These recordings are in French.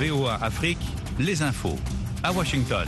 VOA Afrique, les infos. À Washington.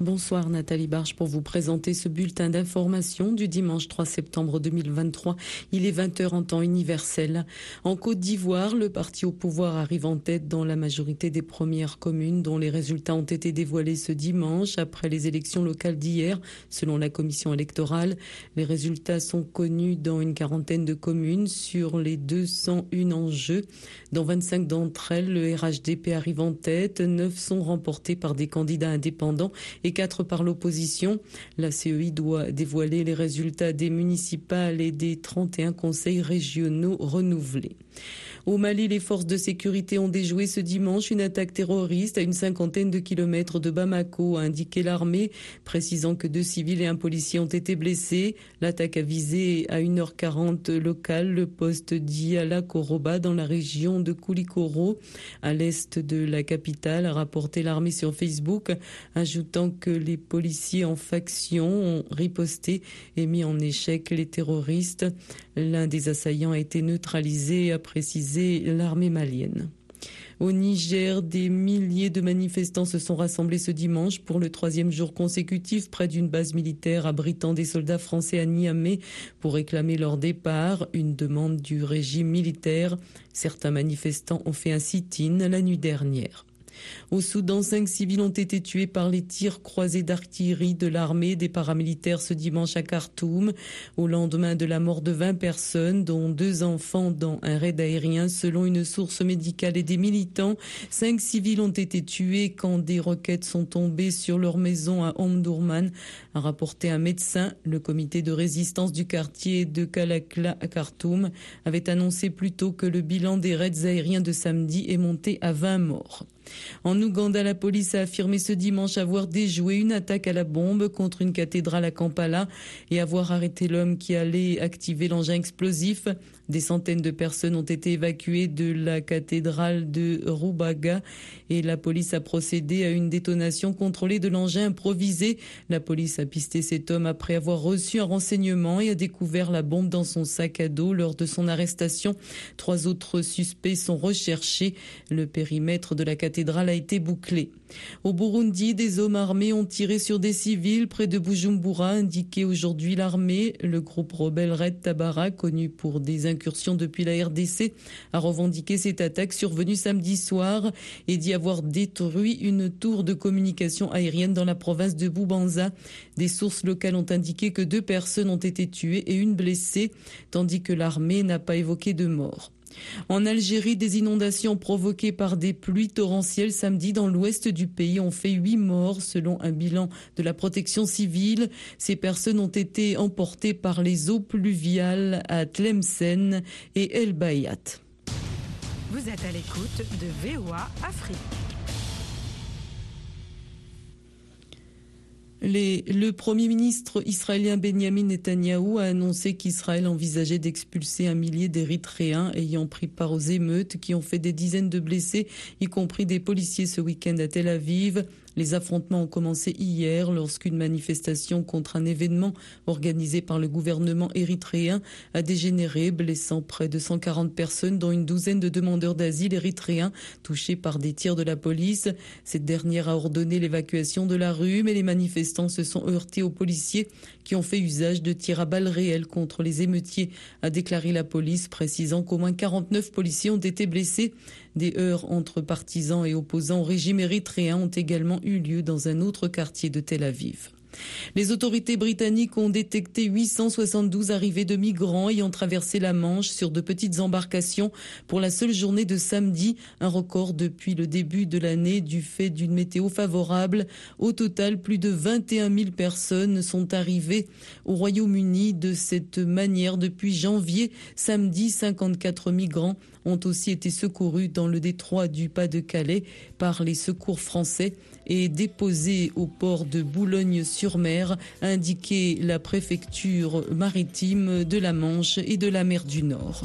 Bonsoir Nathalie Barge pour vous présenter ce bulletin d'information du dimanche 3 septembre 2023. Il est 20h en temps universel. En Côte d'Ivoire, le parti au pouvoir arrive en tête dans la majorité des premières communes dont les résultats ont été dévoilés ce dimanche après les élections locales d'hier, selon la commission électorale. Les résultats sont connus dans une quarantaine de communes sur les 201 en jeu. Dans 25 d'entre elles, le RHDP arrive en tête. 9 sont remportés par des candidats indépendants quatre par l'opposition. La CEI doit dévoiler les résultats des municipales et des 31 conseils régionaux renouvelés. Au Mali, les forces de sécurité ont déjoué ce dimanche une attaque terroriste à une cinquantaine de kilomètres de Bamako, a indiqué l'armée, précisant que deux civils et un policier ont été blessés. L'attaque a visé à 1h40 locale le poste d'Iala Koroba dans la région de Koulikoro, à l'est de la capitale, a rapporté l'armée sur Facebook, ajoutant que les policiers en faction ont riposté et mis en échec les terroristes. L'un des assaillants a été neutralisé, a précisé l'armée malienne. Au Niger, des milliers de manifestants se sont rassemblés ce dimanche pour le troisième jour consécutif près d'une base militaire abritant des soldats français à Niamey pour réclamer leur départ, une demande du régime militaire. Certains manifestants ont fait un sit-in la nuit dernière. Au Soudan, cinq civils ont été tués par les tirs croisés d'artillerie de l'armée des paramilitaires ce dimanche à Khartoum, au lendemain de la mort de 20 personnes, dont deux enfants dans un raid aérien, selon une source médicale et des militants. Cinq civils ont été tués quand des roquettes sont tombées sur leur maison à Omdurman, a rapporté un médecin. Le comité de résistance du quartier de Kalakla à Khartoum avait annoncé plus tôt que le bilan des raids aériens de samedi est monté à 20 morts. En Ouganda, la police a affirmé ce dimanche avoir déjoué une attaque à la bombe contre une cathédrale à Kampala et avoir arrêté l'homme qui allait activer l'engin explosif. Des centaines de personnes ont été évacuées de la cathédrale de Rubaga et la police a procédé à une détonation contrôlée de l'engin improvisé. La police a pisté cet homme après avoir reçu un renseignement et a découvert la bombe dans son sac à dos lors de son arrestation. Trois autres suspects sont recherchés. Le périmètre de la cathédrale a été bouclé. Au Burundi, des hommes armés ont tiré sur des civils près de Bujumbura, indiqué aujourd'hui l'armée. Le groupe rebelle Red Tabara, connu pour des depuis la RDC, a revendiqué cette attaque survenue samedi soir et dit avoir détruit une tour de communication aérienne dans la province de Boubanza. Des sources locales ont indiqué que deux personnes ont été tuées et une blessée, tandis que l'armée n'a pas évoqué de mort. En Algérie, des inondations provoquées par des pluies torrentielles samedi dans l'ouest du pays ont fait huit morts selon un bilan de la protection civile. Ces personnes ont été emportées par les eaux pluviales à Tlemcen et El Bayat. Vous êtes à l'écoute de VOA Afrique. Le Premier ministre israélien Benjamin Netanyahou a annoncé qu'Israël envisageait d'expulser un millier d'Érythréens ayant pris part aux émeutes qui ont fait des dizaines de blessés, y compris des policiers ce week-end à Tel Aviv. Les affrontements ont commencé hier lorsqu'une manifestation contre un événement organisé par le gouvernement érythréen a dégénéré, blessant près de 140 personnes, dont une douzaine de demandeurs d'asile érythréens touchés par des tirs de la police. Cette dernière a ordonné l'évacuation de la rue, mais les manifestants se sont heurtés aux policiers qui ont fait usage de tirs à balles réelles contre les émeutiers, a déclaré la police, précisant qu'au moins 49 policiers ont été blessés. Des heurts entre partisans et opposants au régime érythréen ont également eu lieu dans un autre quartier de Tel Aviv. Les autorités britanniques ont détecté 872 arrivées de migrants ayant traversé la Manche sur de petites embarcations pour la seule journée de samedi, un record depuis le début de l'année du fait d'une météo favorable. Au total, plus de 21 000 personnes sont arrivées au Royaume-Uni de cette manière depuis janvier. Samedi, 54 migrants ont aussi été secourus dans le détroit du Pas-de-Calais par les secours français et déposés au port de Boulogne-sur-Mer, a indiqué la préfecture maritime de la Manche et de la mer du Nord.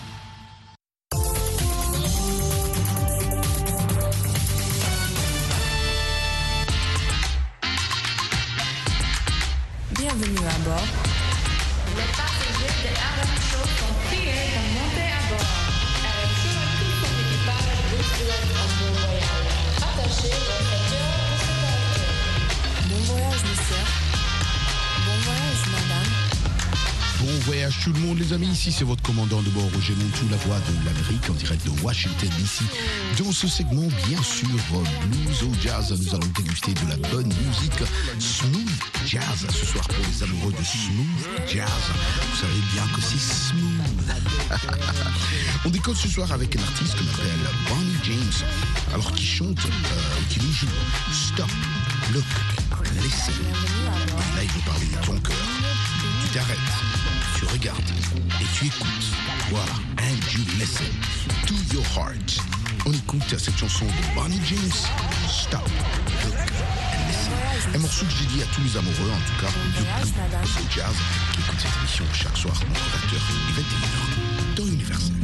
Les amis, ici c'est votre commandant de bord Roger Montou, la voix de l'Amérique en direct de Washington DC. Dans ce segment, bien sûr, blues au jazz, nous allons déguster de la bonne musique smooth jazz ce soir pour les amoureux de smooth jazz. Vous savez bien que c'est smooth. On décolle ce soir avec un artiste qu'on appelle Bonnie James, alors qui chante, euh, qui nous joue Stop, Look, Listen. Là, il veut parler de ton cœur. Tu t'arrêtes, tu regardes et tu écoutes. Voilà, and you listen to your heart. On écoute cette chanson de Bonnie James, Stop, Look and Listen. Un morceau que j'ai dit à tous les amoureux, en tout cas, de jazz, qui écoutent cette émission chaque soir entre 20h et 21h dans Universel.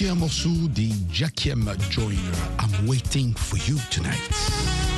Vous écoutez un morceau des Jackiem Joyner, I'm Waiting for You Tonight.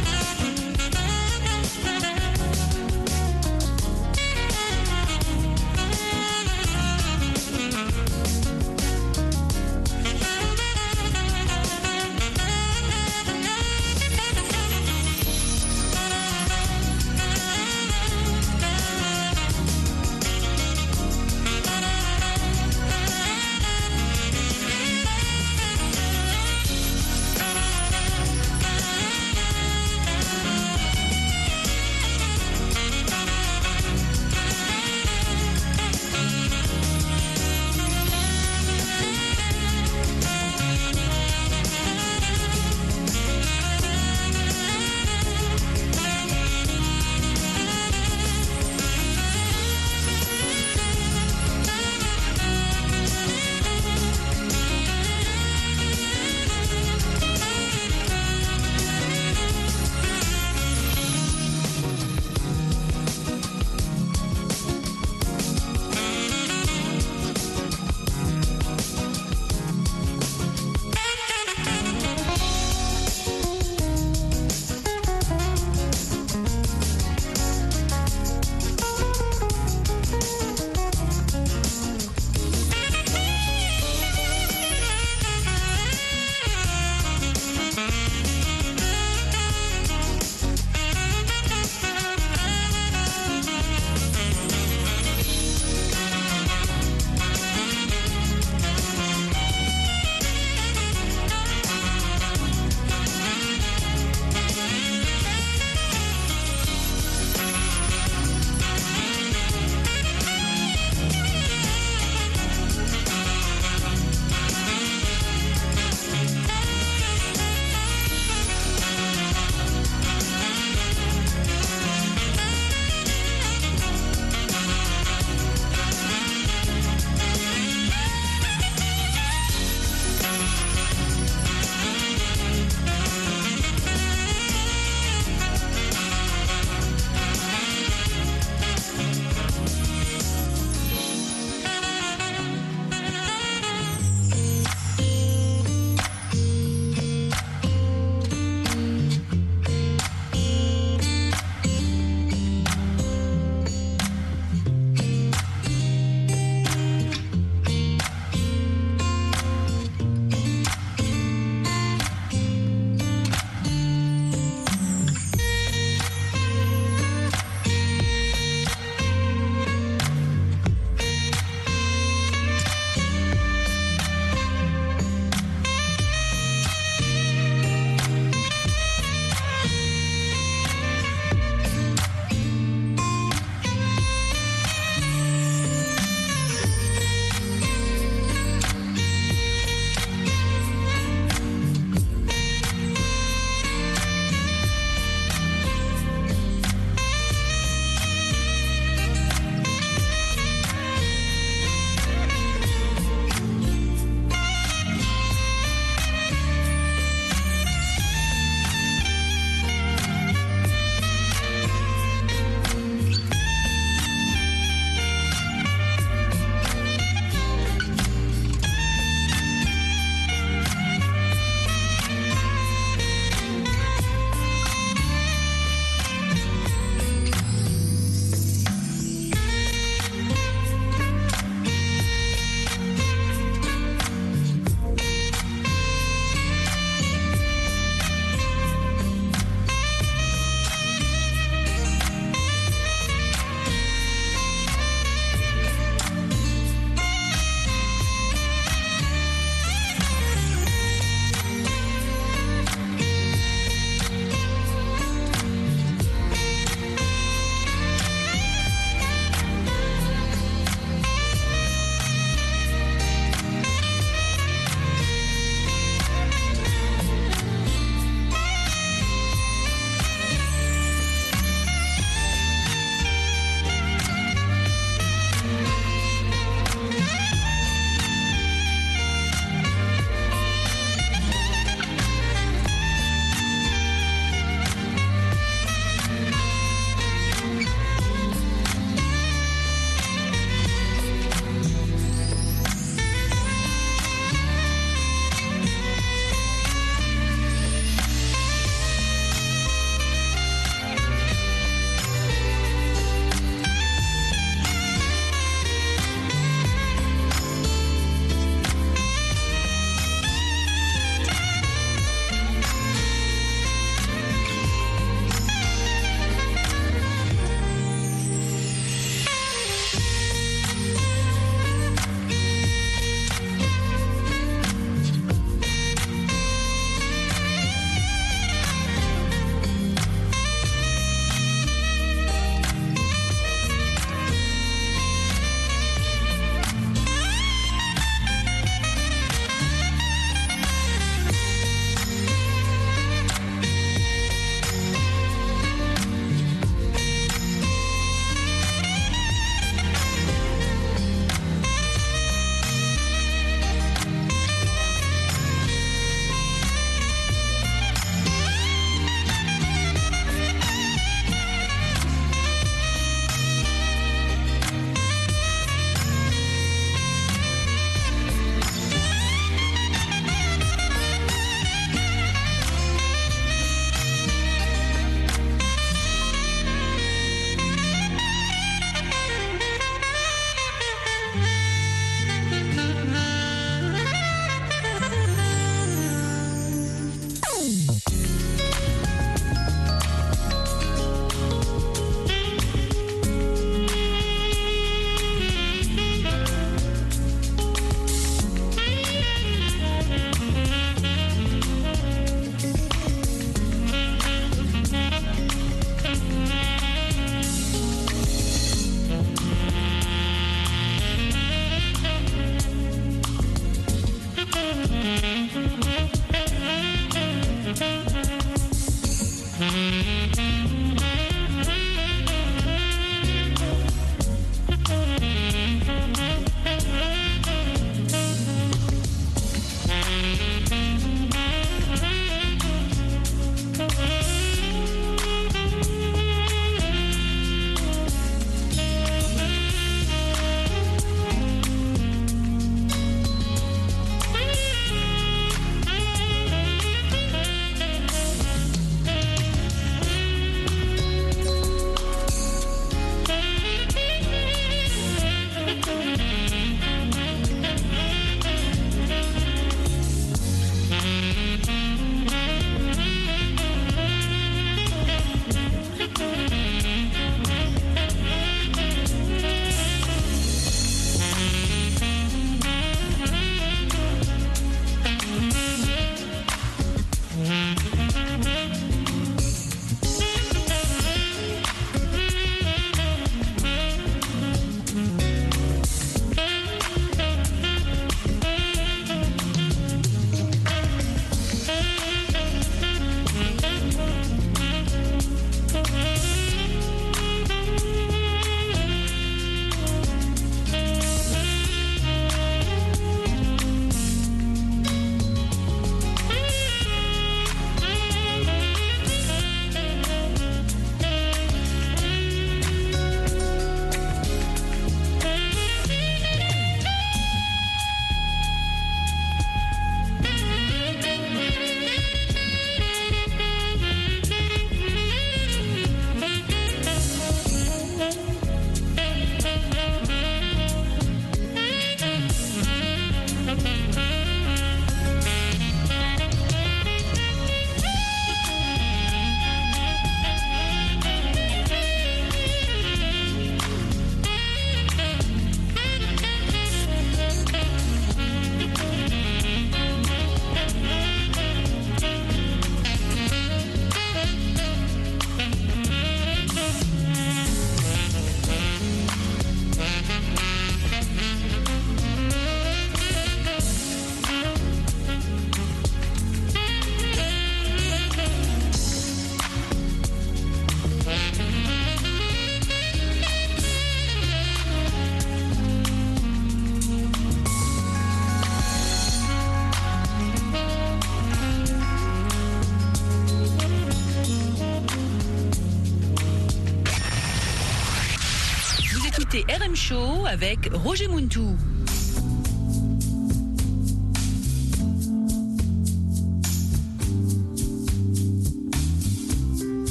Show avec Roger Muntou.